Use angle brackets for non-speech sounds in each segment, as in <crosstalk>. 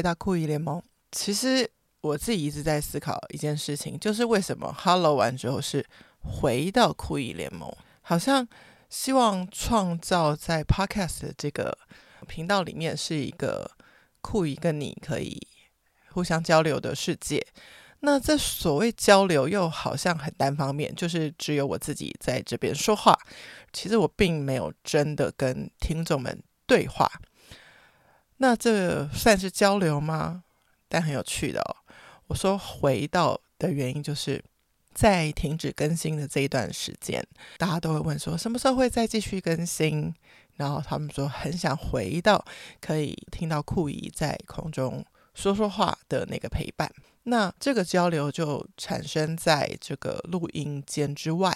回到酷姨联盟。其实我自己一直在思考一件事情，就是为什么 Hello 完之后是回到酷姨联盟？好像希望创造在 Podcast 这个频道里面是一个酷姨跟你可以互相交流的世界。那这所谓交流又好像很单方面，就是只有我自己在这边说话。其实我并没有真的跟听众们对话。那这算是交流吗？但很有趣的哦。我说回到的原因，就是在停止更新的这一段时间，大家都会问说什么时候会再继续更新？然后他们说很想回到可以听到酷姨在空中说说话的那个陪伴。那这个交流就产生在这个录音间之外，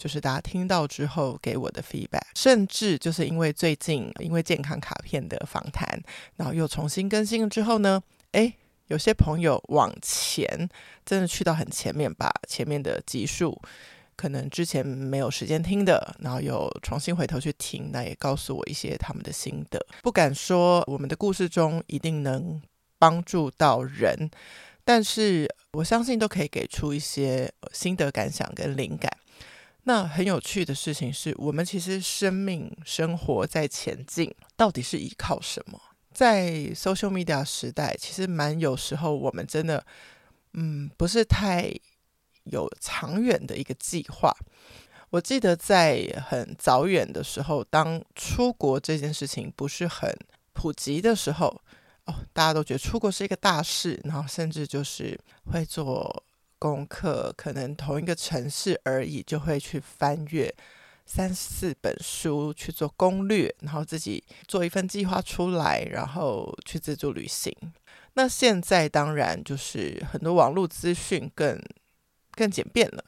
就是大家听到之后给我的 feedback，甚至就是因为最近因为健康卡片的访谈，然后又重新更新了之后呢，诶，有些朋友往前真的去到很前面，把前面的集数可能之前没有时间听的，然后又重新回头去听，那也告诉我一些他们的心得。不敢说我们的故事中一定能帮助到人。但是我相信都可以给出一些心得感想跟灵感。那很有趣的事情是，我们其实生命生活在前进，到底是依靠什么？在 social media 时代，其实蛮有时候我们真的，嗯，不是太有长远的一个计划。我记得在很早远的时候，当出国这件事情不是很普及的时候。哦大家都觉得出国是一个大事，然后甚至就是会做功课，可能同一个城市而已，就会去翻阅三四本书去做攻略，然后自己做一份计划出来，然后去自助旅行。那现在当然就是很多网络资讯更更简便了，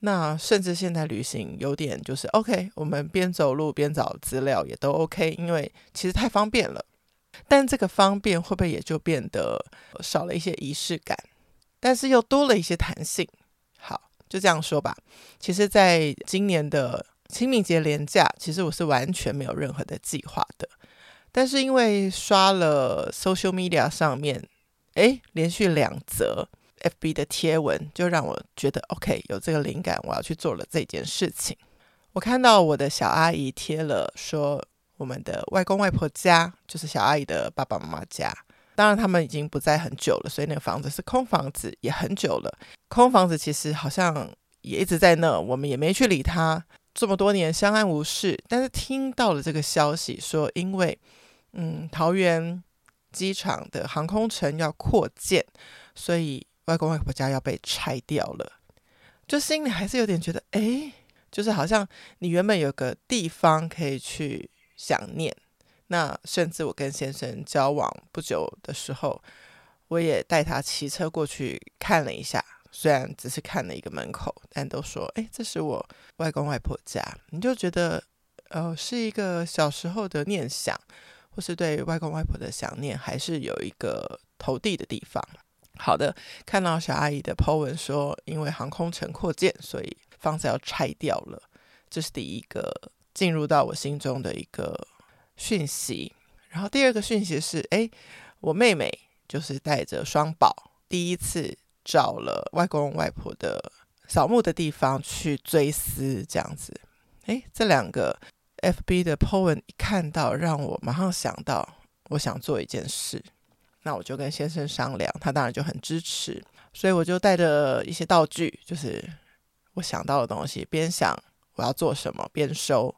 那甚至现在旅行有点就是 OK，我们边走路边找资料也都 OK，因为其实太方便了。但这个方便会不会也就变得少了一些仪式感，但是又多了一些弹性？好，就这样说吧。其实，在今年的清明节连假，其实我是完全没有任何的计划的。但是因为刷了 social media 上面，诶，连续两则 FB 的贴文，就让我觉得 OK，有这个灵感，我要去做了这件事情。我看到我的小阿姨贴了说。我们的外公外婆家就是小阿姨的爸爸妈妈家，当然他们已经不在很久了，所以那个房子是空房子，也很久了。空房子其实好像也一直在那，我们也没去理他。这么多年相安无事，但是听到了这个消息，说因为嗯桃园机场的航空城要扩建，所以外公外婆家要被拆掉了，就心里还是有点觉得，哎，就是好像你原本有个地方可以去。想念，那甚至我跟先生交往不久的时候，我也带他骑车过去看了一下，虽然只是看了一个门口，但都说，哎，这是我外公外婆家。你就觉得，呃，是一个小时候的念想，或是对外公外婆的想念，还是有一个投递的地方。好的，看到小阿姨的 po 文说，因为航空城扩建，所以房子要拆掉了，这是第一个。进入到我心中的一个讯息，然后第二个讯息是：哎，我妹妹就是带着双宝，第一次找了外公外婆的扫墓的地方去追思，这样子。哎，这两个 FB 的 po 文一看到，让我马上想到，我想做一件事，那我就跟先生商量，他当然就很支持，所以我就带着一些道具，就是我想到的东西，边想。我要做什么？边收，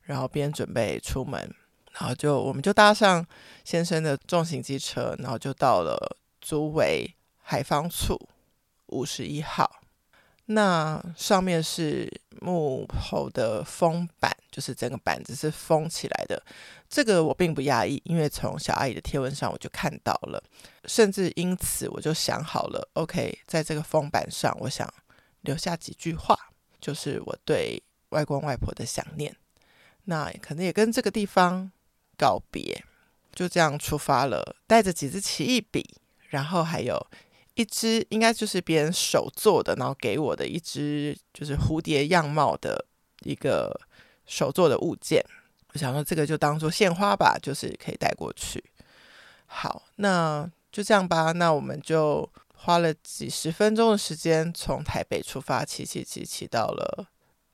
然后边准备出门，然后就我们就搭上先生的重型机车，然后就到了周围海方处五十一号。那上面是木头的封板，就是整个板子是封起来的。这个我并不讶异，因为从小阿姨的贴文上我就看到了，甚至因此我就想好了，OK，在这个封板上，我想留下几句话，就是我对。外公外婆的想念，那可能也跟这个地方告别，就这样出发了。带着几支奇异笔，然后还有一支应该就是别人手做的，然后给我的一支就是蝴蝶样貌的一个手做的物件。我想说这个就当做献花吧，就是可以带过去。好，那就这样吧。那我们就花了几十分钟的时间，从台北出发，骑骑骑骑到了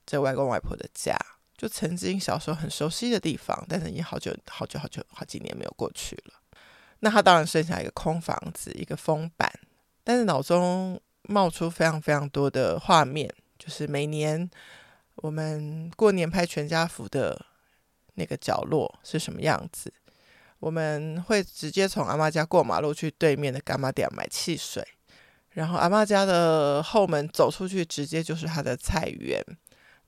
这外公外婆的家，就曾经小时候很熟悉的地方，但是已经好久好久好久好几年没有过去了。那他当然剩下一个空房子，一个封板，但是脑中冒出非常非常多的画面，就是每年我们过年拍全家福的那个角落是什么样子。我们会直接从阿嬷家过马路去对面的柑仔店买汽水，然后阿嬷家的后门走出去，直接就是她的菜园。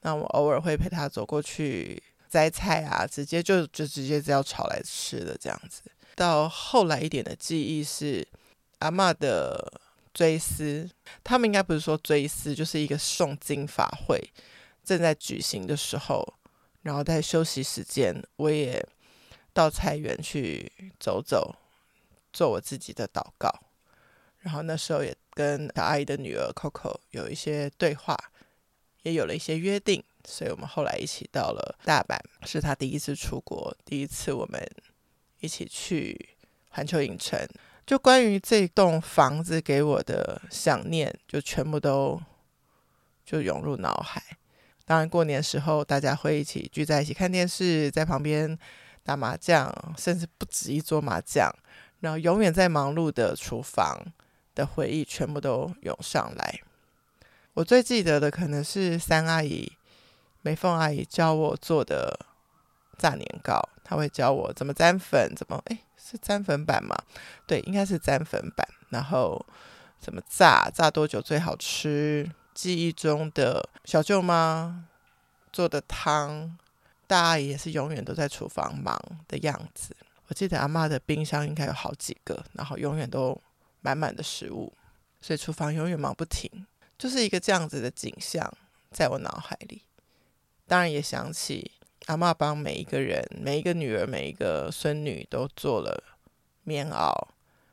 那我偶尔会陪她走过去摘菜啊，直接就就直接就要炒来吃的这样子。到后来一点的记忆是阿嬷的追思，他们应该不是说追思，就是一个诵经法会正在举行的时候，然后在休息时间，我也。到菜园去走走，做我自己的祷告。然后那时候也跟小阿姨的女儿 Coco 有一些对话，也有了一些约定。所以我们后来一起到了大阪，是他第一次出国，第一次我们一起去环球影城。就关于这栋房子给我的想念，就全部都就涌入脑海。当然过年时候大家会一起聚在一起看电视，在旁边。打麻将，甚至不止一桌麻将，然后永远在忙碌的厨房的回忆全部都涌上来。我最记得的可能是三阿姨、美凤阿姨教我做的炸年糕，她会教我怎么沾粉，怎么诶，是沾粉板吗？对，应该是沾粉板。然后怎么炸，炸多久最好吃？记忆中的小舅妈做的汤。大阿姨也是永远都在厨房忙的样子。我记得阿妈的冰箱应该有好几个，然后永远都满满的食物，所以厨房永远忙不停，就是一个这样子的景象在我脑海里。当然也想起阿嬷帮每一个人、每一个女儿、每一个孙女都做了棉袄，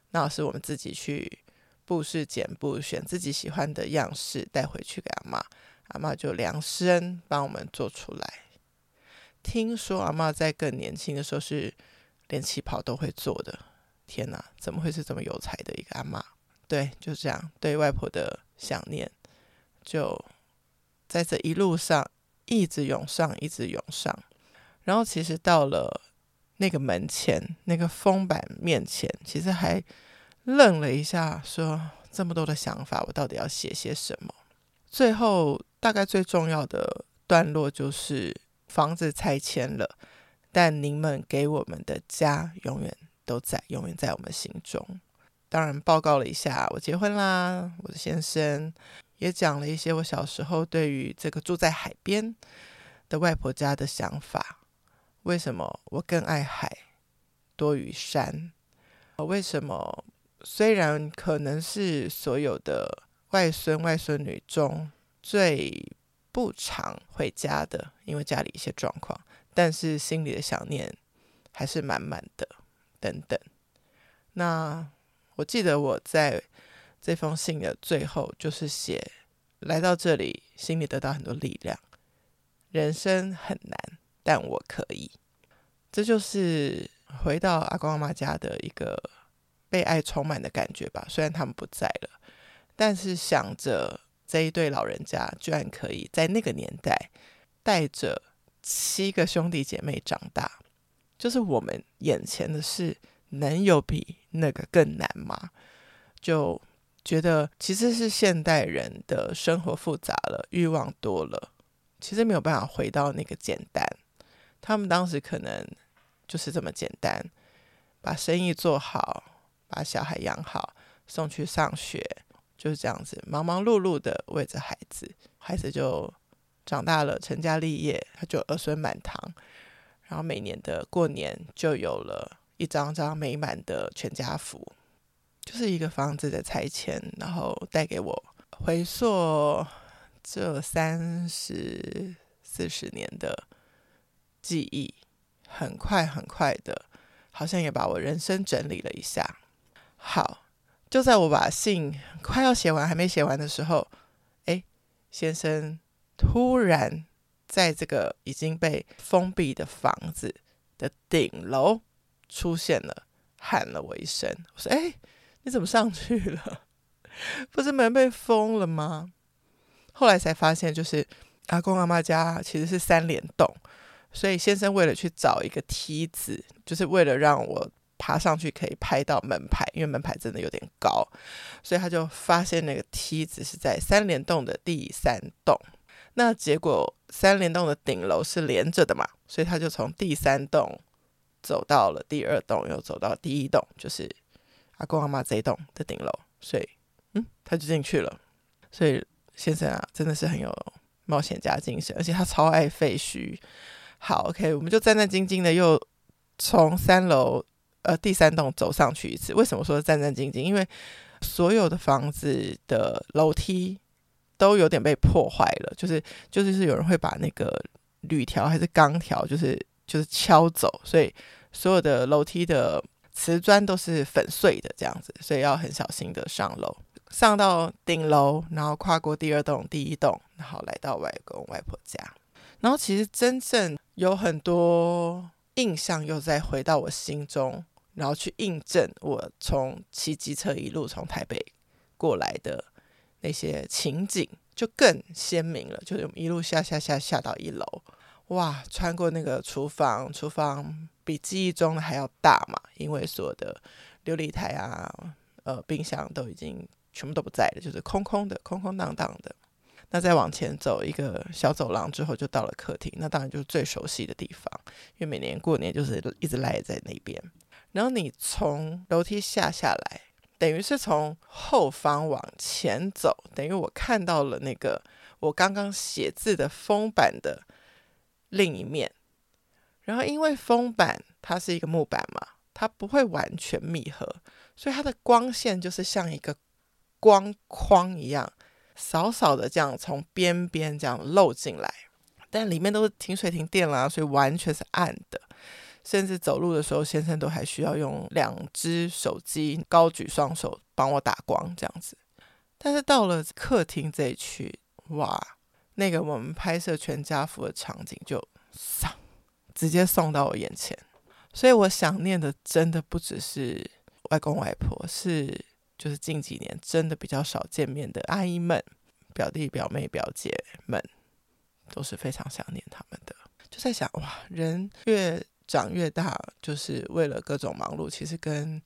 那是我们自己去布市剪布，选自己喜欢的样式带回去给阿嬷，阿嬷就量身帮我们做出来。听说阿嬷在更年轻的时候是连旗袍都会做的。天哪，怎么会是这么有才的一个阿嬷？对，就这样，对外婆的想念就在这一路上一直涌上，一直涌上。然后其实到了那个门前，那个封板面前，其实还愣了一下，说这么多的想法，我到底要写些什么？最后大概最重要的段落就是。房子拆迁了，但您们给我们的家永远都在，永远在我们心中。当然，报告了一下，我结婚啦，我的先生也讲了一些我小时候对于这个住在海边的外婆家的想法。为什么我更爱海多于山？为什么虽然可能是所有的外孙外孙女中最不常回家的，因为家里一些状况，但是心里的想念还是满满的。等等，那我记得我在这封信的最后，就是写来到这里，心里得到很多力量。人生很难，但我可以。这就是回到阿公阿妈家的一个被爱充满的感觉吧。虽然他们不在了，但是想着。这一对老人家居然可以在那个年代带着七个兄弟姐妹长大，就是我们眼前的事，能有比那个更难吗？就觉得其实是现代人的生活复杂了，欲望多了，其实没有办法回到那个简单。他们当时可能就是这么简单，把生意做好，把小孩养好，送去上学。就是这样子，忙忙碌碌的为着孩子，孩子就长大了，成家立业，他就儿孙满堂，然后每年的过年就有了一张张美满的全家福，就是一个房子的拆迁，然后带给我回溯这三十四十年的记忆，很快很快的，好像也把我人生整理了一下。好。就在我把信快要写完，还没写完的时候，哎，先生突然在这个已经被封闭的房子的顶楼出现了，喊了我一声，我说：“哎，你怎么上去了？<laughs> 不是门被封了吗？”后来才发现，就是阿公阿妈家其实是三连栋，所以先生为了去找一个梯子，就是为了让我爬上去可以拍到门牌，因为门牌真的有点高，所以他就发现那个梯子是在三连栋的第三栋。那结果三连栋的顶楼是连着的嘛，所以他就从第三栋走到了第二栋，又走到第一栋，就是阿公阿妈这一栋的顶楼，所以嗯，他就进去了。所以先生啊，真的是很有冒险家精神，而且他超爱废墟。好，OK，我们就战战兢兢的又从三楼呃第三栋走上去一次。为什么说战战兢兢？因为所有的房子的楼梯。都有点被破坏了，就是就是是有人会把那个铝条还是钢条，就是就是敲走，所以所有的楼梯的瓷砖都是粉碎的这样子，所以要很小心的上楼，上到顶楼，然后跨过第二栋、第一栋，然后来到外公外婆家，然后其实真正有很多印象又再回到我心中，然后去印证我从骑机车一路从台北过来的。那些情景就更鲜明了，就是我们一路下下下下到一楼，哇，穿过那个厨房，厨房比记忆中的还要大嘛，因为所有的琉璃台啊、呃冰箱都已经全部都不在了，就是空空的、空空荡荡的。那再往前走一个小走廊之后，就到了客厅，那当然就是最熟悉的地方，因为每年过年就是一直赖在那边。然后你从楼梯下下来。等于是从后方往前走，等于我看到了那个我刚刚写字的封板的另一面。然后因为封板它是一个木板嘛，它不会完全密合，所以它的光线就是像一个光框一样，少少的这样从边边这样漏进来，但里面都是停水停电啦，所以完全是暗的。甚至走路的时候，先生都还需要用两只手机高举双手帮我打光这样子。但是到了客厅这一区，哇，那个我们拍摄全家福的场景就上直接送到我眼前。所以我想念的真的不只是外公外婆，是就是近几年真的比较少见面的阿姨们、表弟表妹表姐们，都是非常想念他们的。就在想，哇，人越长越大，就是为了各种忙碌，其实跟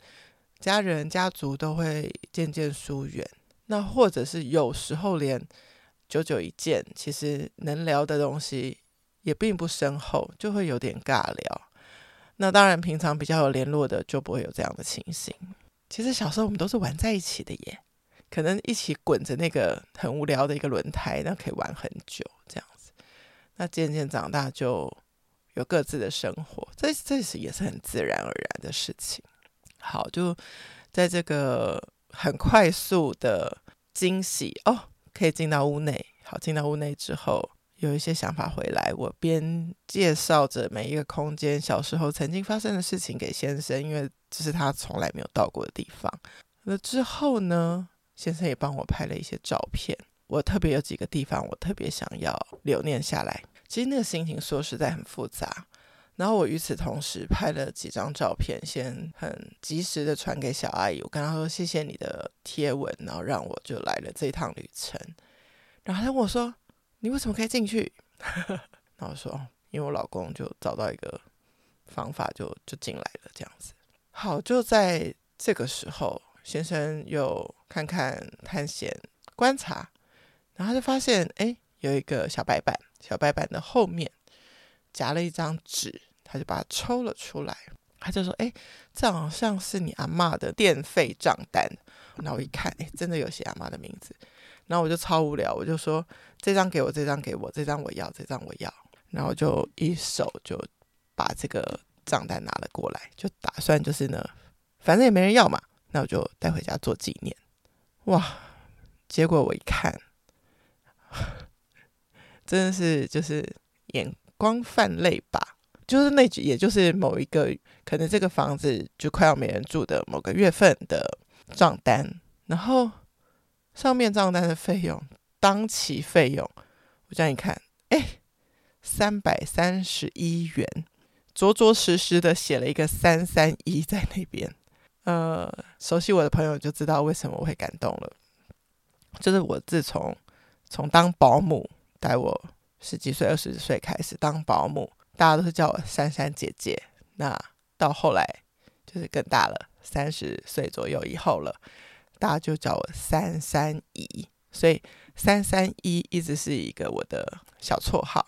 家人、家族都会渐渐疏远。那或者是有时候连久久一见，其实能聊的东西也并不深厚，就会有点尬聊。那当然，平常比较有联络的就不会有这样的情形。其实小时候我们都是玩在一起的耶，可能一起滚着那个很无聊的一个轮胎，那可以玩很久这样子。那渐渐长大就。有各自的生活，这这是也是很自然而然的事情。好，就在这个很快速的惊喜哦，可以进到屋内。好，进到屋内之后，有一些想法回来。我边介绍着每一个空间小时候曾经发生的事情给先生，因为这是他从来没有到过的地方。那之后呢，先生也帮我拍了一些照片。我特别有几个地方，我特别想要留念下来。其实那个心情说实在很复杂，然后我与此同时拍了几张照片，先很及时的传给小阿姨。我跟她说谢谢你的贴文，然后让我就来了这一趟旅程。然后她问我说：“你为什么可以进去？” <laughs> 然后我说：“因为我老公就找到一个方法就，就进来了这样子。”好，就在这个时候，先生又看看探险观察，然后他就发现哎。有一个小白板，小白板的后面夹了一张纸，他就把它抽了出来。他就说：“哎，这好像是你阿嬷的电费账单。”那我一看，哎，真的有写阿嬷的名字。然后我就超无聊，我就说：“这张给我，这张给我，这张我要，这张我要。”然后就一手就把这个账单拿了过来，就打算就是呢，反正也没人要嘛，那我就带回家做纪念。哇！结果我一看。真的是就是眼光泛泪吧，就是那句，也就是某一个可能这个房子就快要没人住的某个月份的账单，然后上面账单的费用，当期费用，我这样一看，哎，三百三十一元，着着实实的写了一个三三一在那边，呃，熟悉我的朋友就知道为什么我会感动了。就是我自从从当保姆，带我十几岁、二十岁开始当保姆，大家都是叫我珊珊姐姐。那到后来就是更大了，三十岁左右以后了，大家就叫我三三姨。所以三三一一直是一个我的小绰号。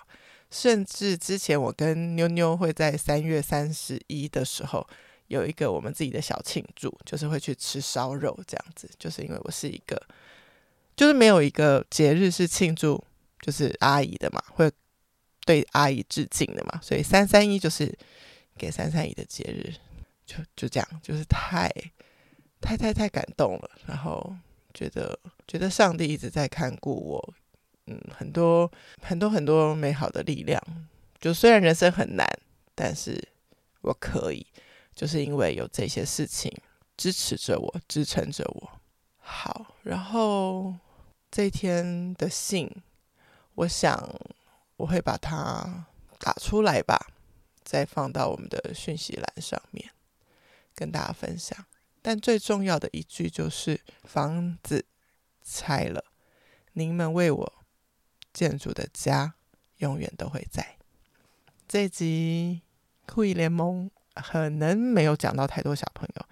甚至之前我跟妞妞会在三月三十一的时候有一个我们自己的小庆祝，就是会去吃烧肉这样子。就是因为我是一个，就是没有一个节日是庆祝就是阿姨的嘛，会对阿姨致敬的嘛，所以三三一就是给三三姨的节日，就就这样，就是太太太太感动了，然后觉得觉得上帝一直在看顾我。嗯，很多很多很多美好的力量，就虽然人生很难，但是我可以，就是因为有这些事情支持着我，支撑着我。好，然后这一天的信，我想我会把它打出来吧，再放到我们的讯息栏上面跟大家分享。但最重要的一句就是：房子拆了，您们为我。建筑的家永远都会在。这集酷姨联盟可能没有讲到太多小朋友，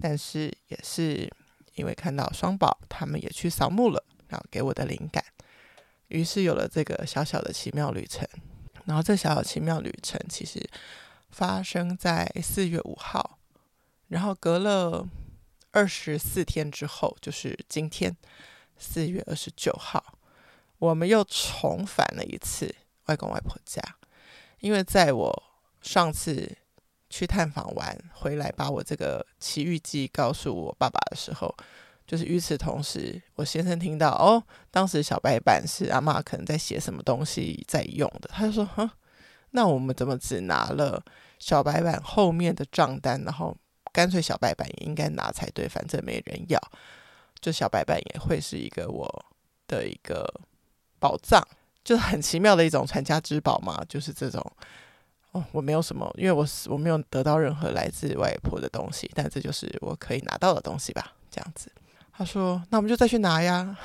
但是也是因为看到双宝他们也去扫墓了，然后给我的灵感，于是有了这个小小的奇妙旅程。然后这小小奇妙旅程其实发生在四月五号，然后隔了二十四天之后，就是今天四月二十九号。我们又重返了一次外公外婆家，因为在我上次去探访完回来，把我这个奇遇记告诉我爸爸的时候，就是与此同时，我先生听到哦，当时小白板是阿嬷可能在写什么东西在用的，他就说：“哼，那我们怎么只拿了小白板后面的账单，然后干脆小白板也应该拿才对，反正没人要，就小白板也会是一个我的一个。”宝藏就是很奇妙的一种传家之宝嘛，就是这种哦，我没有什么，因为我是我没有得到任何来自外婆的东西，但这就是我可以拿到的东西吧，这样子。他说：“那我们就再去拿呀。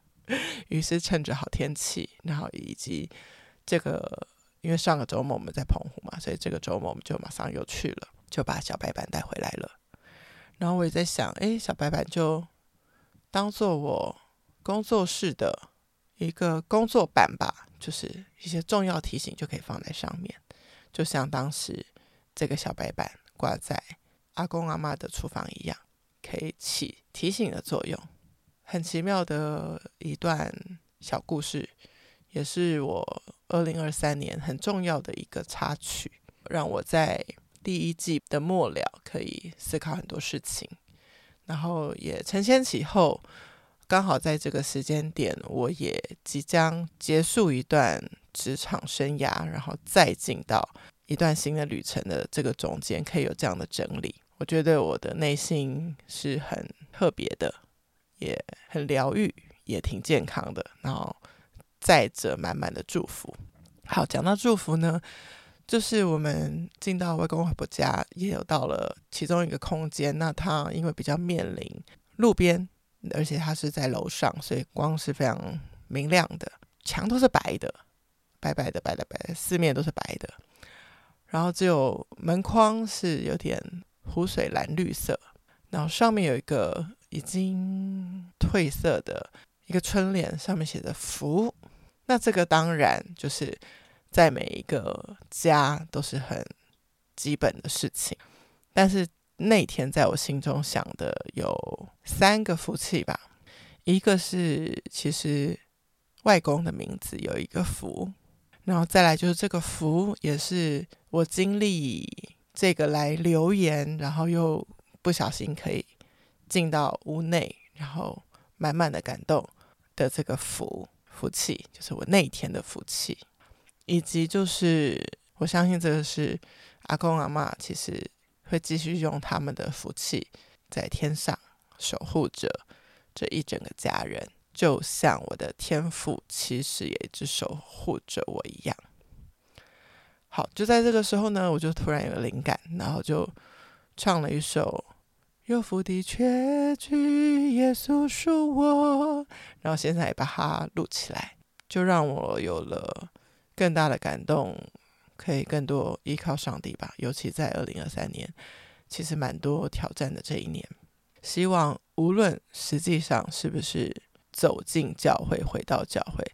<laughs> ”于是趁着好天气，然后以及这个，因为上个周末我们在澎湖嘛，所以这个周末我们就马上又去了，就把小白板带回来了。然后我也在想，诶，小白板就当做我工作室的。一个工作板吧，就是一些重要提醒就可以放在上面，就像当时这个小白板挂在阿公阿嬷的厨房一样，可以起提醒的作用。很奇妙的一段小故事，也是我二零二三年很重要的一个插曲，让我在第一季的末了可以思考很多事情，然后也承先启后。刚好在这个时间点，我也即将结束一段职场生涯，然后再进到一段新的旅程的这个中间，可以有这样的整理，我觉得我的内心是很特别的，也很疗愈，也挺健康的，然后载着满满的祝福。好，讲到祝福呢，就是我们进到外公外婆家，也有到了其中一个空间，那它因为比较面临路边。而且它是在楼上，所以光是非常明亮的，墙都是白的，白白的，白的白的，四面都是白的。然后只有门框是有点湖水蓝绿色，然后上面有一个已经褪色的一个春联，上面写着“福”。那这个当然就是在每一个家都是很基本的事情，但是。那天在我心中想的有三个福气吧，一个是其实外公的名字有一个福，然后再来就是这个福也是我经历这个来留言，然后又不小心可以进到屋内，然后满满的感动的这个福福气，就是我那一天的福气，以及就是我相信这个是阿公阿嬷其实。会继续用他们的福气在天上守护着这一整个家人，就像我的天父其实也一直守护着我一样。好，就在这个时候呢，我就突然有灵感，然后就唱了一首有福的确据耶稣属我，然后现在也把它录起来，就让我有了更大的感动，可以更多依靠上帝吧。尤其在二零二三年，其实蛮多挑战的这一年，希望无论实际上是不是走进教会，回到教会，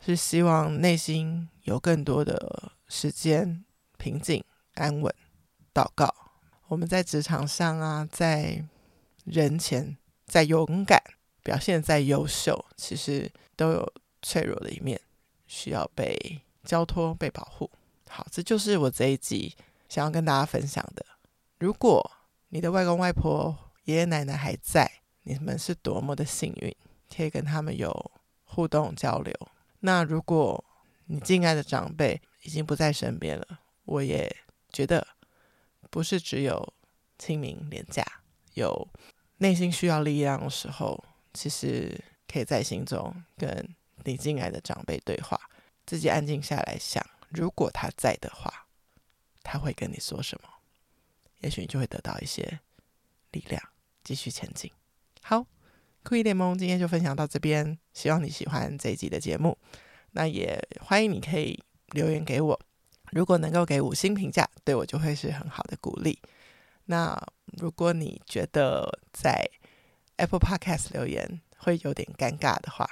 是希望内心有更多的时间平静安稳，祷告。我们在职场上啊，在人前再勇敢，表现再优秀，其实都有脆弱的一面，需要被交托、被保护。好，这就是我这一集想要跟大家分享的。如果你的外公外婆、爷爷奶奶还在，你们是多么的幸运，可以跟他们有互动交流。那如果你敬爱的长辈已经不在身边了，我也觉得。不是只有清明连假，有内心需要力量的时候，其实可以在心中跟你敬爱的长辈对话，自己安静下来想，如果他在的话，他会跟你说什么？也许你就会得到一些力量，继续前进。好，酷一联盟今天就分享到这边，希望你喜欢这一集的节目。那也欢迎你可以留言给我。如果能够给五星评价，对我就会是很好的鼓励。那如果你觉得在 Apple Podcast 留言会有点尴尬的话，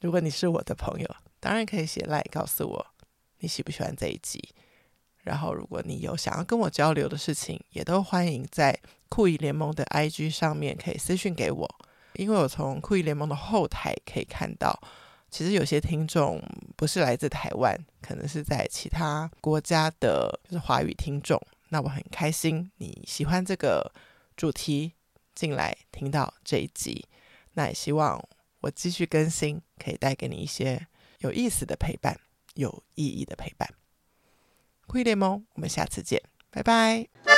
如果你是我的朋友，当然可以写来告诉我你喜不喜欢这一集。然后，如果你有想要跟我交流的事情，也都欢迎在酷姨联盟的 IG 上面可以私讯给我，因为我从酷姨联盟的后台可以看到。其实有些听众不是来自台湾，可能是在其他国家的，就是华语听众。那我很开心你喜欢这个主题，进来听到这一集。那也希望我继续更新，可以带给你一些有意思的陪伴，有意义的陪伴。酷姨联盟，我们下次见，拜拜。